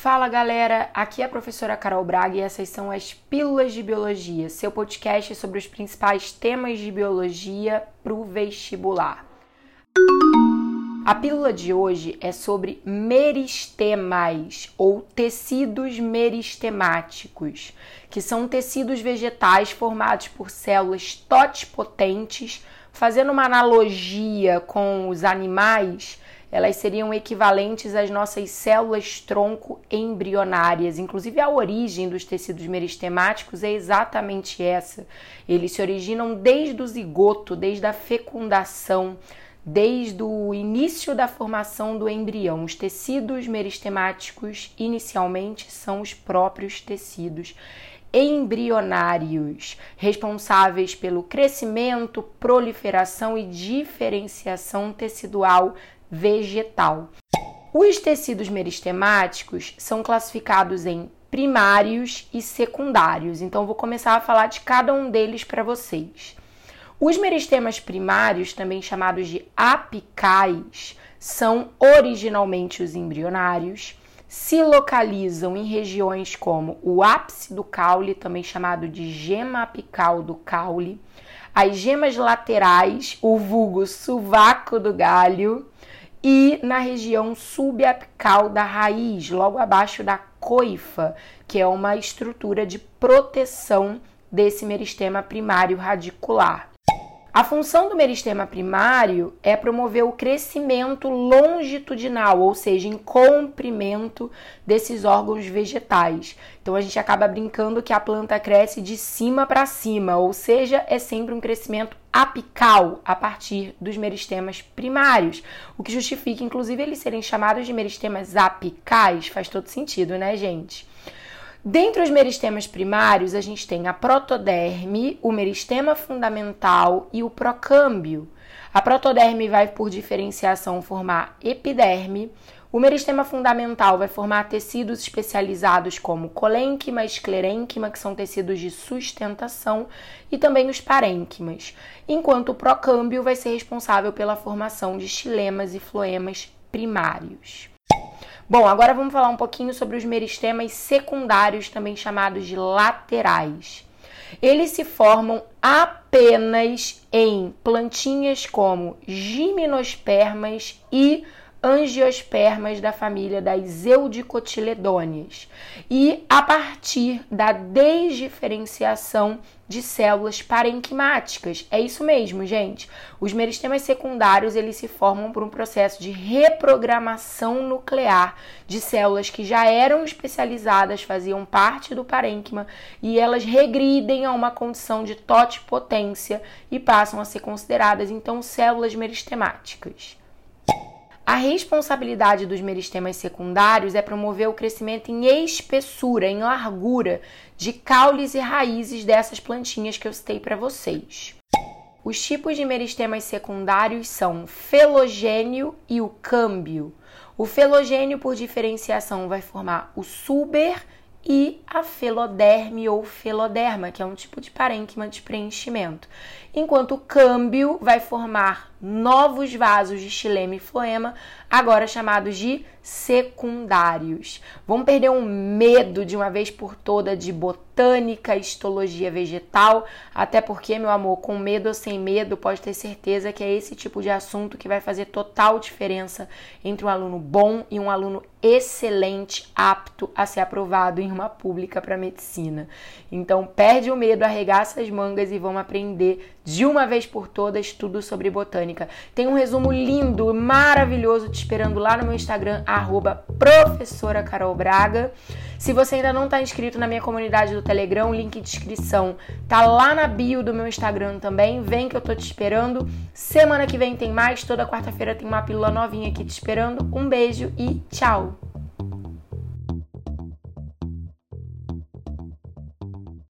Fala galera, aqui é a professora Carol Braga e essas são as Pílulas de Biologia, seu podcast sobre os principais temas de biologia para o vestibular. A pílula de hoje é sobre meristemas ou tecidos meristemáticos, que são tecidos vegetais formados por células totipotentes. Fazendo uma analogia com os animais, elas seriam equivalentes às nossas células tronco embrionárias. Inclusive, a origem dos tecidos meristemáticos é exatamente essa. Eles se originam desde o zigoto, desde a fecundação, desde o início da formação do embrião. Os tecidos meristemáticos, inicialmente, são os próprios tecidos embrionários, responsáveis pelo crescimento, proliferação e diferenciação tecidual vegetal. Os tecidos meristemáticos são classificados em primários e secundários, então vou começar a falar de cada um deles para vocês. Os meristemas primários, também chamados de apicais, são originalmente os embrionários, se localizam em regiões como o ápice do caule, também chamado de gema apical do caule, as gemas laterais, o vulgo sovaco do galho, e na região subapical da raiz, logo abaixo da coifa, que é uma estrutura de proteção desse meristema primário radicular. A função do meristema primário é promover o crescimento longitudinal, ou seja, em comprimento desses órgãos vegetais. Então a gente acaba brincando que a planta cresce de cima para cima, ou seja, é sempre um crescimento apical a partir dos meristemas primários, o que justifica inclusive eles serem chamados de meristemas apicais, faz todo sentido, né, gente? Dentre os meristemas primários, a gente tem a protoderme, o meristema fundamental e o procâmbio. A protoderme vai, por diferenciação, formar epiderme. O meristema fundamental vai formar tecidos especializados como colênquima, esclerênquima, que são tecidos de sustentação, e também os parênquimas, enquanto o procâmbio vai ser responsável pela formação de xilemas e floemas primários. Bom, agora vamos falar um pouquinho sobre os meristemas secundários, também chamados de laterais. Eles se formam apenas em plantinhas como gimnospermas e angiospermas da família das eudicotiledôneas e a partir da desdiferenciação de células parenquimáticas. É isso mesmo, gente. Os meristemas secundários, eles se formam por um processo de reprogramação nuclear de células que já eram especializadas, faziam parte do parênquima e elas regridem a uma condição de totipotência e passam a ser consideradas então células meristemáticas. A responsabilidade dos meristemas secundários é promover o crescimento em espessura, em largura de caules e raízes dessas plantinhas que eu citei para vocês. Os tipos de meristemas secundários são felogênio e o câmbio. O felogênio, por diferenciação, vai formar o suber e a feloderme ou feloderma, que é um tipo de parênquima de preenchimento. Enquanto o câmbio vai formar novos vasos de xilema e floema, agora chamados de secundários. Vamos perder um medo de uma vez por toda de botânica, histologia vegetal, até porque, meu amor, com medo ou sem medo, pode ter certeza que é esse tipo de assunto que vai fazer total diferença entre um aluno bom e um aluno excelente, apto a ser aprovado em uma pública para medicina. Então, perde o medo, arregaça as mangas e vamos aprender de uma vez por todas tudo sobre botânica. Tem um resumo lindo, maravilhoso te esperando lá no meu Instagram, arroba professora Carol Braga. Se você ainda não está inscrito na minha comunidade do Telegram, link de inscrição tá lá na bio do meu Instagram também. Vem que eu tô te esperando. Semana que vem tem mais, toda quarta-feira tem uma pílula novinha aqui te esperando. Um beijo e tchau!